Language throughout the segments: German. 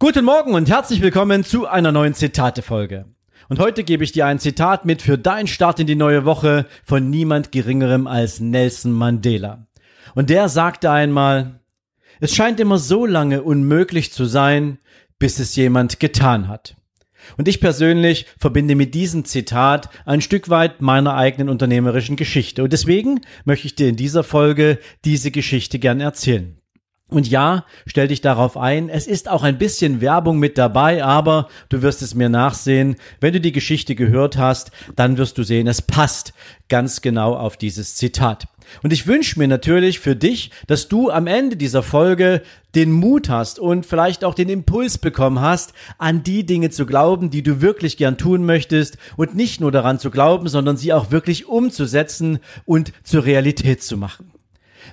Guten Morgen und herzlich willkommen zu einer neuen Zitate-Folge. Und heute gebe ich dir ein Zitat mit für deinen Start in die neue Woche von niemand geringerem als Nelson Mandela. Und der sagte einmal, es scheint immer so lange unmöglich zu sein, bis es jemand getan hat. Und ich persönlich verbinde mit diesem Zitat ein Stück weit meiner eigenen unternehmerischen Geschichte. Und deswegen möchte ich dir in dieser Folge diese Geschichte gern erzählen. Und ja, stell dich darauf ein, es ist auch ein bisschen Werbung mit dabei, aber du wirst es mir nachsehen. Wenn du die Geschichte gehört hast, dann wirst du sehen, es passt ganz genau auf dieses Zitat. Und ich wünsche mir natürlich für dich, dass du am Ende dieser Folge den Mut hast und vielleicht auch den Impuls bekommen hast, an die Dinge zu glauben, die du wirklich gern tun möchtest und nicht nur daran zu glauben, sondern sie auch wirklich umzusetzen und zur Realität zu machen.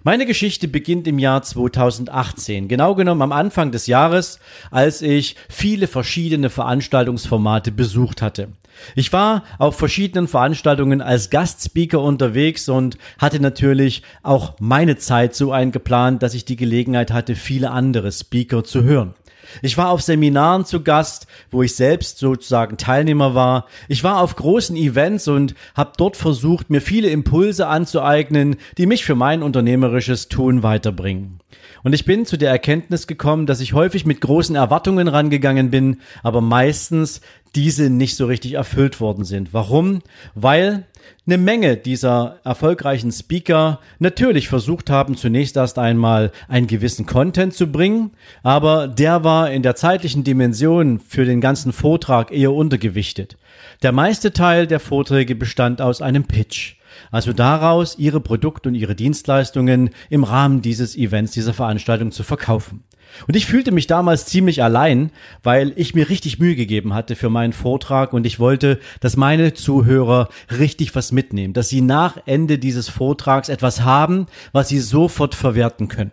Meine Geschichte beginnt im Jahr 2018, genau genommen am Anfang des Jahres, als ich viele verschiedene Veranstaltungsformate besucht hatte. Ich war auf verschiedenen Veranstaltungen als Gastspeaker unterwegs und hatte natürlich auch meine Zeit so eingeplant, dass ich die Gelegenheit hatte, viele andere Speaker zu hören. Ich war auf Seminaren zu Gast, wo ich selbst sozusagen Teilnehmer war. Ich war auf großen Events und habe dort versucht, mir viele Impulse anzueignen, die mich für mein unternehmerisches Tun weiterbringen. Und ich bin zu der Erkenntnis gekommen, dass ich häufig mit großen Erwartungen rangegangen bin, aber meistens diese nicht so richtig erfüllt worden sind. Warum? Weil eine Menge dieser erfolgreichen Speaker natürlich versucht haben, zunächst erst einmal einen gewissen Content zu bringen, aber der war in der zeitlichen Dimension für den ganzen Vortrag eher untergewichtet. Der meiste Teil der Vorträge bestand aus einem Pitch. Also daraus, ihre Produkte und ihre Dienstleistungen im Rahmen dieses Events, dieser Veranstaltung zu verkaufen. Und ich fühlte mich damals ziemlich allein, weil ich mir richtig Mühe gegeben hatte für meinen Vortrag und ich wollte, dass meine Zuhörer richtig was mitnehmen, dass sie nach Ende dieses Vortrags etwas haben, was sie sofort verwerten können.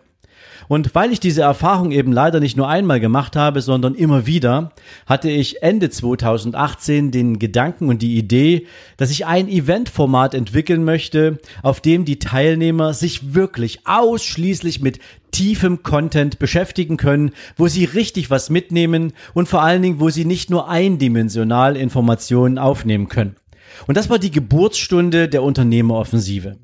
Und weil ich diese Erfahrung eben leider nicht nur einmal gemacht habe, sondern immer wieder, hatte ich Ende 2018 den Gedanken und die Idee, dass ich ein Eventformat entwickeln möchte, auf dem die Teilnehmer sich wirklich ausschließlich mit tiefem Content beschäftigen können, wo sie richtig was mitnehmen und vor allen Dingen, wo sie nicht nur eindimensional Informationen aufnehmen können. Und das war die Geburtsstunde der Unternehmeroffensive.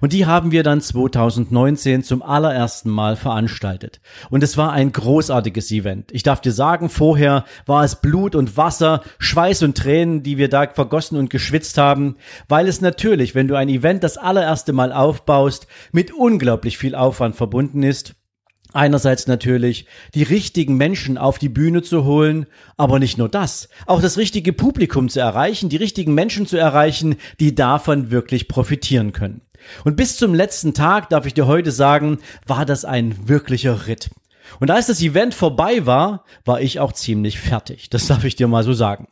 Und die haben wir dann 2019 zum allerersten Mal veranstaltet. Und es war ein großartiges Event. Ich darf dir sagen, vorher war es Blut und Wasser, Schweiß und Tränen, die wir da vergossen und geschwitzt haben, weil es natürlich, wenn du ein Event das allererste Mal aufbaust, mit unglaublich viel Aufwand verbunden ist Einerseits natürlich die richtigen Menschen auf die Bühne zu holen, aber nicht nur das, auch das richtige Publikum zu erreichen, die richtigen Menschen zu erreichen, die davon wirklich profitieren können. Und bis zum letzten Tag, darf ich dir heute sagen, war das ein wirklicher Ritt. Und als das Event vorbei war, war ich auch ziemlich fertig. Das darf ich dir mal so sagen.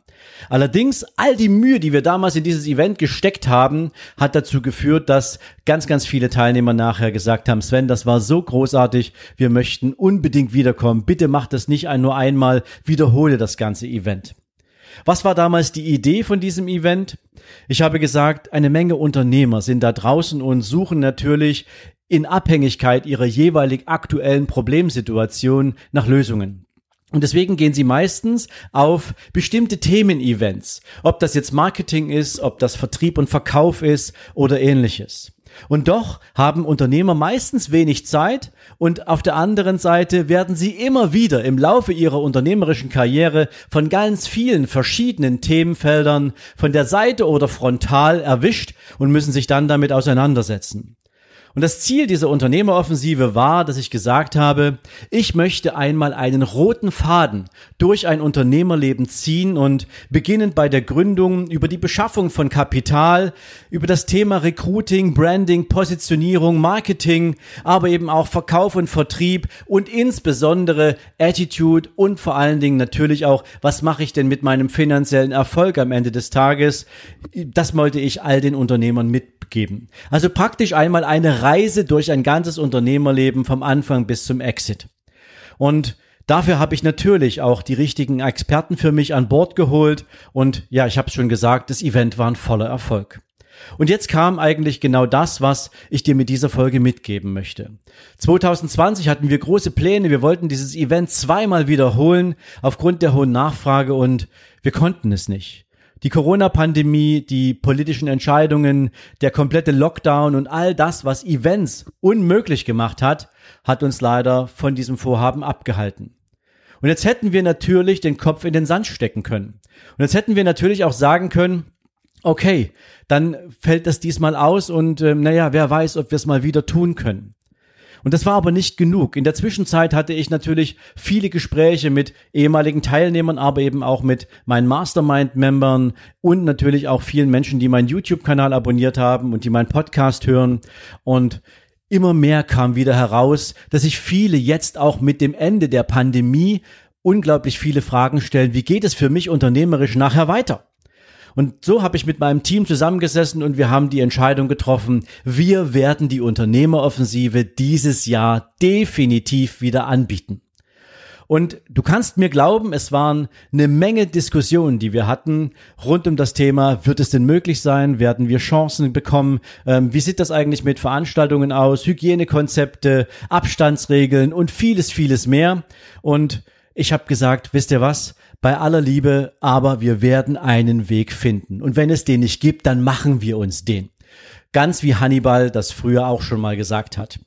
Allerdings, all die Mühe, die wir damals in dieses Event gesteckt haben, hat dazu geführt, dass ganz, ganz viele Teilnehmer nachher gesagt haben, Sven, das war so großartig, wir möchten unbedingt wiederkommen. Bitte mach das nicht nur einmal, wiederhole das ganze Event. Was war damals die Idee von diesem Event? Ich habe gesagt, eine Menge Unternehmer sind da draußen und suchen natürlich in Abhängigkeit ihrer jeweilig aktuellen Problemsituation nach Lösungen. Und deswegen gehen sie meistens auf bestimmte Themenevents, ob das jetzt Marketing ist, ob das Vertrieb und Verkauf ist oder ähnliches. Und doch haben Unternehmer meistens wenig Zeit und auf der anderen Seite werden sie immer wieder im Laufe ihrer unternehmerischen Karriere von ganz vielen verschiedenen Themenfeldern von der Seite oder frontal erwischt und müssen sich dann damit auseinandersetzen. Und das Ziel dieser Unternehmeroffensive war, dass ich gesagt habe, ich möchte einmal einen roten Faden durch ein Unternehmerleben ziehen und beginnend bei der Gründung über die Beschaffung von Kapital, über das Thema Recruiting, Branding, Positionierung, Marketing, aber eben auch Verkauf und Vertrieb und insbesondere Attitude und vor allen Dingen natürlich auch, was mache ich denn mit meinem finanziellen Erfolg am Ende des Tages? Das wollte ich all den Unternehmern mitgeben. Also praktisch einmal eine Reise durch ein ganzes Unternehmerleben vom Anfang bis zum Exit. Und Dafür habe ich natürlich auch die richtigen Experten für mich an Bord geholt und ja, ich habe es schon gesagt, das Event war ein voller Erfolg. Und jetzt kam eigentlich genau das, was ich dir mit dieser Folge mitgeben möchte. 2020 hatten wir große Pläne, wir wollten dieses Event zweimal wiederholen aufgrund der hohen Nachfrage und wir konnten es nicht. Die Corona-Pandemie, die politischen Entscheidungen, der komplette Lockdown und all das, was Events unmöglich gemacht hat, hat uns leider von diesem Vorhaben abgehalten. Und jetzt hätten wir natürlich den Kopf in den Sand stecken können. Und jetzt hätten wir natürlich auch sagen können, okay, dann fällt das diesmal aus und ähm, naja, wer weiß, ob wir es mal wieder tun können. Und das war aber nicht genug. In der Zwischenzeit hatte ich natürlich viele Gespräche mit ehemaligen Teilnehmern, aber eben auch mit meinen Mastermind-Membern und natürlich auch vielen Menschen, die meinen YouTube-Kanal abonniert haben und die meinen Podcast hören. Und immer mehr kam wieder heraus, dass sich viele jetzt auch mit dem Ende der Pandemie unglaublich viele Fragen stellen. Wie geht es für mich unternehmerisch nachher weiter? Und so habe ich mit meinem Team zusammengesessen und wir haben die Entscheidung getroffen, wir werden die Unternehmeroffensive dieses Jahr definitiv wieder anbieten. Und du kannst mir glauben, es waren eine Menge Diskussionen, die wir hatten rund um das Thema, wird es denn möglich sein? Werden wir Chancen bekommen? Ähm, wie sieht das eigentlich mit Veranstaltungen aus? Hygienekonzepte, Abstandsregeln und vieles, vieles mehr. Und ich habe gesagt, wisst ihr was? bei aller Liebe, aber wir werden einen Weg finden. Und wenn es den nicht gibt, dann machen wir uns den. Ganz wie Hannibal das früher auch schon mal gesagt hat.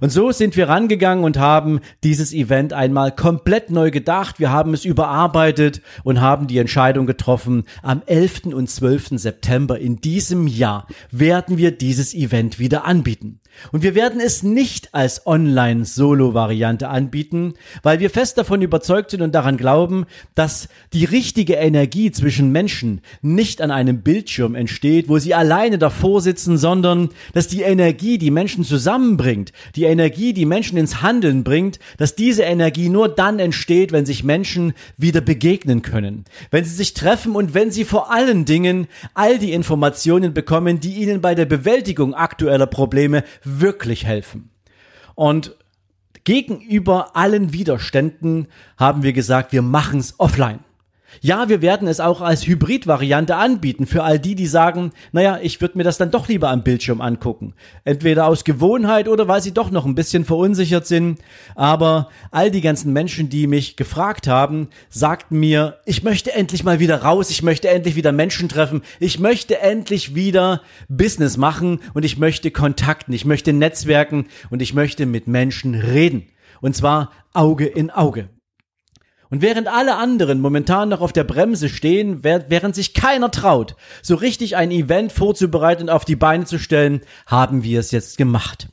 Und so sind wir rangegangen und haben dieses Event einmal komplett neu gedacht. Wir haben es überarbeitet und haben die Entscheidung getroffen, am 11. und 12. September in diesem Jahr werden wir dieses Event wieder anbieten. Und wir werden es nicht als Online-Solo-Variante anbieten, weil wir fest davon überzeugt sind und daran glauben, dass die richtige Energie zwischen Menschen nicht an einem Bildschirm entsteht, wo sie alleine davor sitzen, sondern dass die Energie, die Menschen zusammenbringt, die Energie, die Menschen ins Handeln bringt, dass diese Energie nur dann entsteht, wenn sich Menschen wieder begegnen können, wenn sie sich treffen und wenn sie vor allen Dingen all die Informationen bekommen, die ihnen bei der Bewältigung aktueller Probleme wirklich helfen. Und gegenüber allen Widerständen haben wir gesagt, wir machen es offline. Ja, wir werden es auch als Hybrid-Variante anbieten für all die, die sagen, naja, ich würde mir das dann doch lieber am Bildschirm angucken. Entweder aus Gewohnheit oder weil sie doch noch ein bisschen verunsichert sind. Aber all die ganzen Menschen, die mich gefragt haben, sagten mir, ich möchte endlich mal wieder raus, ich möchte endlich wieder Menschen treffen, ich möchte endlich wieder Business machen und ich möchte Kontakten, ich möchte Netzwerken und ich möchte mit Menschen reden. Und zwar Auge in Auge. Und während alle anderen momentan noch auf der Bremse stehen, während sich keiner traut, so richtig ein Event vorzubereiten und auf die Beine zu stellen, haben wir es jetzt gemacht.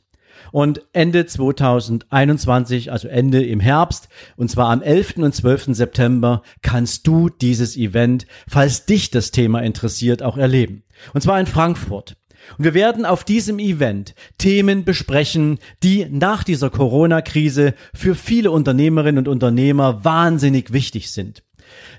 Und Ende 2021, also Ende im Herbst, und zwar am 11. und 12. September, kannst du dieses Event, falls dich das Thema interessiert, auch erleben. Und zwar in Frankfurt. Und wir werden auf diesem Event Themen besprechen, die nach dieser Corona-Krise für viele Unternehmerinnen und Unternehmer wahnsinnig wichtig sind.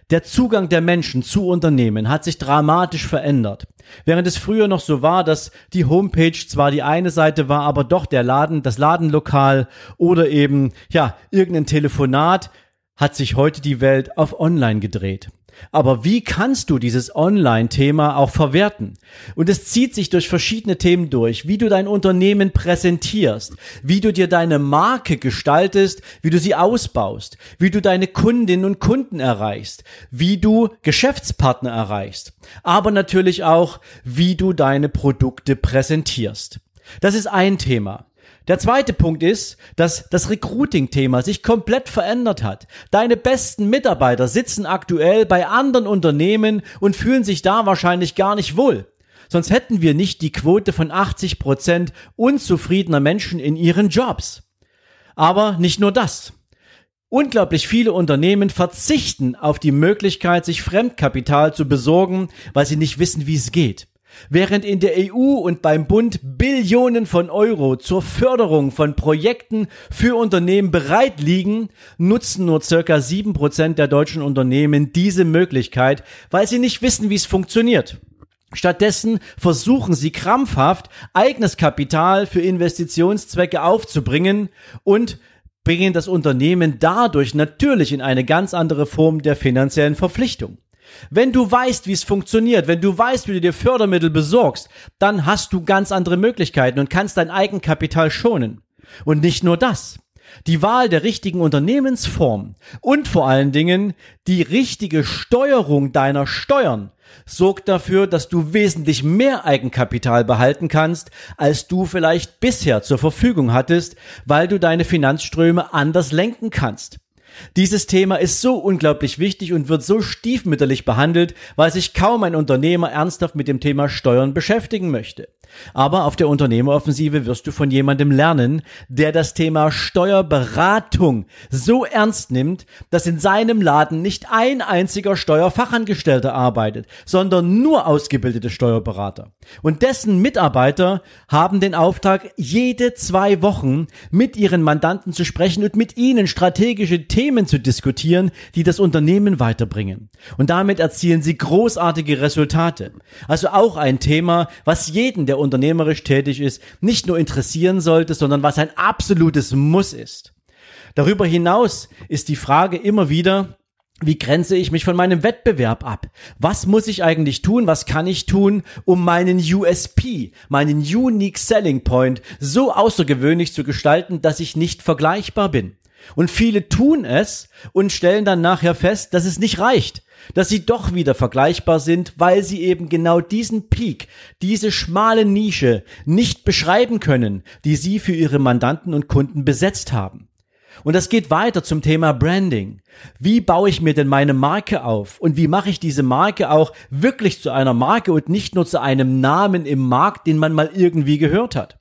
Der Zugang der Menschen zu Unternehmen hat sich dramatisch verändert. Während es früher noch so war, dass die Homepage zwar die eine Seite war, aber doch der Laden, das Ladenlokal oder eben, ja, irgendein Telefonat, hat sich heute die Welt auf Online gedreht. Aber wie kannst du dieses Online-Thema auch verwerten? Und es zieht sich durch verschiedene Themen durch, wie du dein Unternehmen präsentierst, wie du dir deine Marke gestaltest, wie du sie ausbaust, wie du deine Kundinnen und Kunden erreichst, wie du Geschäftspartner erreichst, aber natürlich auch, wie du deine Produkte präsentierst. Das ist ein Thema. Der zweite Punkt ist, dass das Recruiting-Thema sich komplett verändert hat. Deine besten Mitarbeiter sitzen aktuell bei anderen Unternehmen und fühlen sich da wahrscheinlich gar nicht wohl Sonst hätten wir nicht die Quote von 80 Prozent unzufriedener Menschen in ihren Jobs. Aber nicht nur das. Unglaublich viele Unternehmen verzichten auf die Möglichkeit, sich Fremdkapital zu besorgen, weil sie nicht wissen, wie es geht. Während in der EU und beim Bund Billionen von Euro zur Förderung von Projekten für Unternehmen bereit liegen, nutzen nur circa sieben Prozent der deutschen Unternehmen diese Möglichkeit, weil sie nicht wissen, wie es funktioniert. Stattdessen versuchen sie krampfhaft, eigenes Kapital für Investitionszwecke aufzubringen und bringen das Unternehmen dadurch natürlich in eine ganz andere Form der finanziellen Verpflichtung. Wenn du weißt, wie es funktioniert, wenn du weißt, wie du dir Fördermittel besorgst, dann hast du ganz andere Möglichkeiten und kannst dein Eigenkapital schonen. Und nicht nur das. Die Wahl der richtigen Unternehmensform und vor allen Dingen die richtige Steuerung deiner Steuern sorgt dafür, dass du wesentlich mehr Eigenkapital behalten kannst, als du vielleicht bisher zur Verfügung hattest, weil du deine Finanzströme anders lenken kannst. Dieses Thema ist so unglaublich wichtig und wird so stiefmütterlich behandelt, weil sich kaum ein Unternehmer ernsthaft mit dem Thema Steuern beschäftigen möchte. Aber auf der Unternehmeroffensive wirst du von jemandem lernen, der das Thema Steuerberatung so ernst nimmt, dass in seinem Laden nicht ein einziger Steuerfachangestellter arbeitet, sondern nur ausgebildete Steuerberater. Und dessen Mitarbeiter haben den Auftrag, jede zwei Wochen mit ihren Mandanten zu sprechen und mit ihnen strategische Themen zu diskutieren, die das Unternehmen weiterbringen. Und damit erzielen sie großartige Resultate. Also auch ein Thema, was jeden, der unternehmerisch tätig ist, nicht nur interessieren sollte, sondern was ein absolutes Muss ist. Darüber hinaus ist die Frage immer wieder, wie grenze ich mich von meinem Wettbewerb ab? Was muss ich eigentlich tun? Was kann ich tun, um meinen USP, meinen Unique Selling Point so außergewöhnlich zu gestalten, dass ich nicht vergleichbar bin? Und viele tun es und stellen dann nachher fest, dass es nicht reicht, dass sie doch wieder vergleichbar sind, weil sie eben genau diesen Peak, diese schmale Nische nicht beschreiben können, die sie für ihre Mandanten und Kunden besetzt haben. Und das geht weiter zum Thema Branding. Wie baue ich mir denn meine Marke auf? Und wie mache ich diese Marke auch wirklich zu einer Marke und nicht nur zu einem Namen im Markt, den man mal irgendwie gehört hat?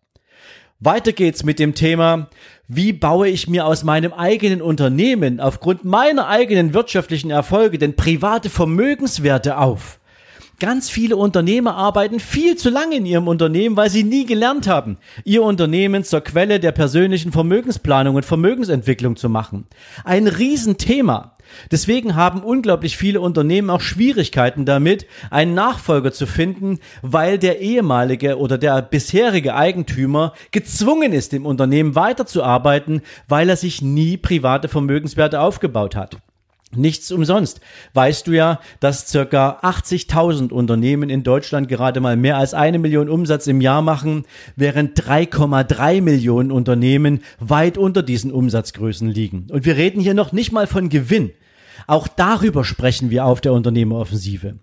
Weiter geht's mit dem Thema, wie baue ich mir aus meinem eigenen Unternehmen aufgrund meiner eigenen wirtschaftlichen Erfolge denn private Vermögenswerte auf? Ganz viele Unternehmer arbeiten viel zu lange in ihrem Unternehmen, weil sie nie gelernt haben, ihr Unternehmen zur Quelle der persönlichen Vermögensplanung und Vermögensentwicklung zu machen. Ein Riesenthema. Deswegen haben unglaublich viele Unternehmen auch Schwierigkeiten damit, einen Nachfolger zu finden, weil der ehemalige oder der bisherige Eigentümer gezwungen ist, im Unternehmen weiterzuarbeiten, weil er sich nie private Vermögenswerte aufgebaut hat. Nichts umsonst. Weißt du ja, dass circa 80.000 Unternehmen in Deutschland gerade mal mehr als eine Million Umsatz im Jahr machen, während 3,3 Millionen Unternehmen weit unter diesen Umsatzgrößen liegen. Und wir reden hier noch nicht mal von Gewinn. Auch darüber sprechen wir auf der Unternehmeroffensive.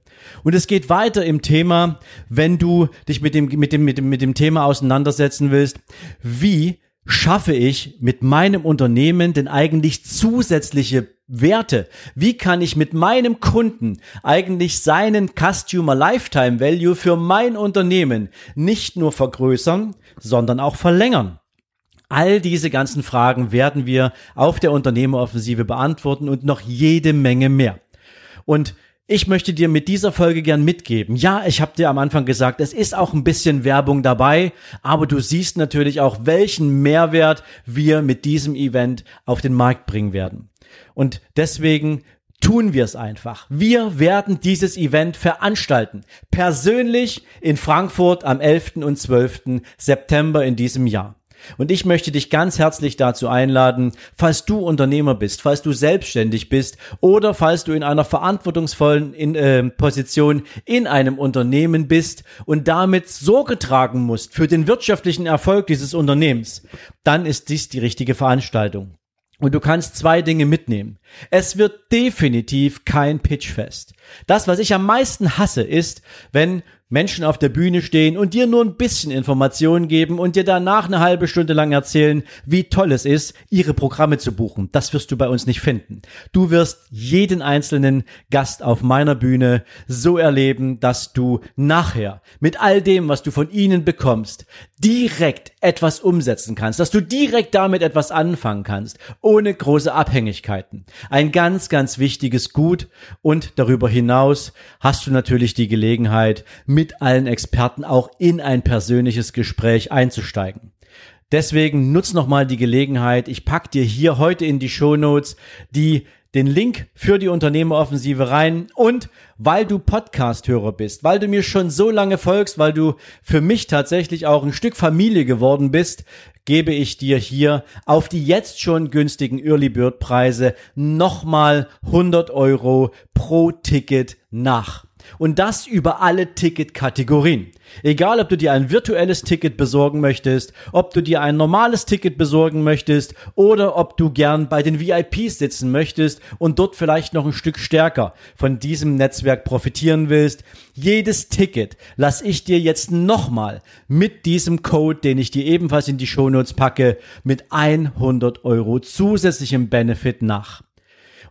Und es geht weiter im Thema, wenn du dich mit dem, mit dem, mit dem, mit dem Thema auseinandersetzen willst, wie schaffe ich mit meinem Unternehmen denn eigentlich zusätzliche Werte? Wie kann ich mit meinem Kunden eigentlich seinen Customer Lifetime Value für mein Unternehmen nicht nur vergrößern, sondern auch verlängern? All diese ganzen Fragen werden wir auf der Unternehmeroffensive beantworten und noch jede Menge mehr. Und ich möchte dir mit dieser Folge gern mitgeben. Ja, ich habe dir am Anfang gesagt, es ist auch ein bisschen Werbung dabei, aber du siehst natürlich auch, welchen Mehrwert wir mit diesem Event auf den Markt bringen werden. Und deswegen tun wir es einfach. Wir werden dieses Event veranstalten. Persönlich in Frankfurt am 11. und 12. September in diesem Jahr. Und ich möchte dich ganz herzlich dazu einladen, falls du Unternehmer bist, falls du selbstständig bist oder falls du in einer verantwortungsvollen in, äh, Position in einem Unternehmen bist und damit Sorge tragen musst für den wirtschaftlichen Erfolg dieses Unternehmens, dann ist dies die richtige Veranstaltung. Und du kannst zwei Dinge mitnehmen. Es wird definitiv kein Pitchfest. Das, was ich am meisten hasse, ist, wenn Menschen auf der Bühne stehen und dir nur ein bisschen Informationen geben und dir danach eine halbe Stunde lang erzählen, wie toll es ist, ihre Programme zu buchen. Das wirst du bei uns nicht finden. Du wirst jeden einzelnen Gast auf meiner Bühne so erleben, dass du nachher mit all dem, was du von ihnen bekommst, direkt etwas umsetzen kannst, dass du direkt damit etwas anfangen kannst, ohne große Abhängigkeiten. Ein ganz, ganz wichtiges Gut und darüber hinaus hast du natürlich die Gelegenheit, mit allen Experten auch in ein persönliches Gespräch einzusteigen. Deswegen nutz nochmal die Gelegenheit. Ich pack dir hier heute in die Show Notes die den Link für die Unternehmeroffensive rein und weil du Podcast-Hörer bist, weil du mir schon so lange folgst, weil du für mich tatsächlich auch ein Stück Familie geworden bist, gebe ich dir hier auf die jetzt schon günstigen Early Bird Preise nochmal 100 Euro pro Ticket nach. Und das über alle Ticketkategorien. Egal, ob du dir ein virtuelles Ticket besorgen möchtest, ob du dir ein normales Ticket besorgen möchtest oder ob du gern bei den VIPs sitzen möchtest und dort vielleicht noch ein Stück stärker von diesem Netzwerk profitieren willst. Jedes Ticket lass ich dir jetzt nochmal mit diesem Code, den ich dir ebenfalls in die Shownotes packe, mit 100 Euro zusätzlichem Benefit nach.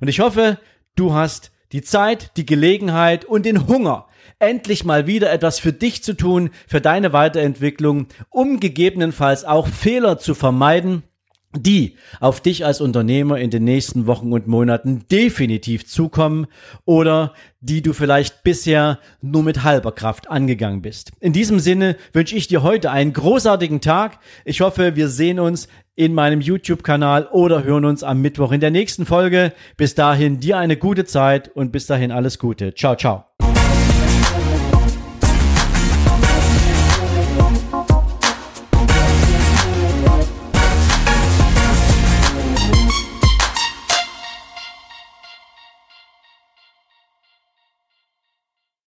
Und ich hoffe, du hast die Zeit, die Gelegenheit und den Hunger, endlich mal wieder etwas für dich zu tun, für deine Weiterentwicklung, um gegebenenfalls auch Fehler zu vermeiden, die auf dich als Unternehmer in den nächsten Wochen und Monaten definitiv zukommen oder die du vielleicht bisher nur mit halber Kraft angegangen bist. In diesem Sinne wünsche ich dir heute einen großartigen Tag. Ich hoffe, wir sehen uns in meinem YouTube-Kanal oder hören uns am Mittwoch in der nächsten Folge. Bis dahin dir eine gute Zeit und bis dahin alles Gute. Ciao, ciao.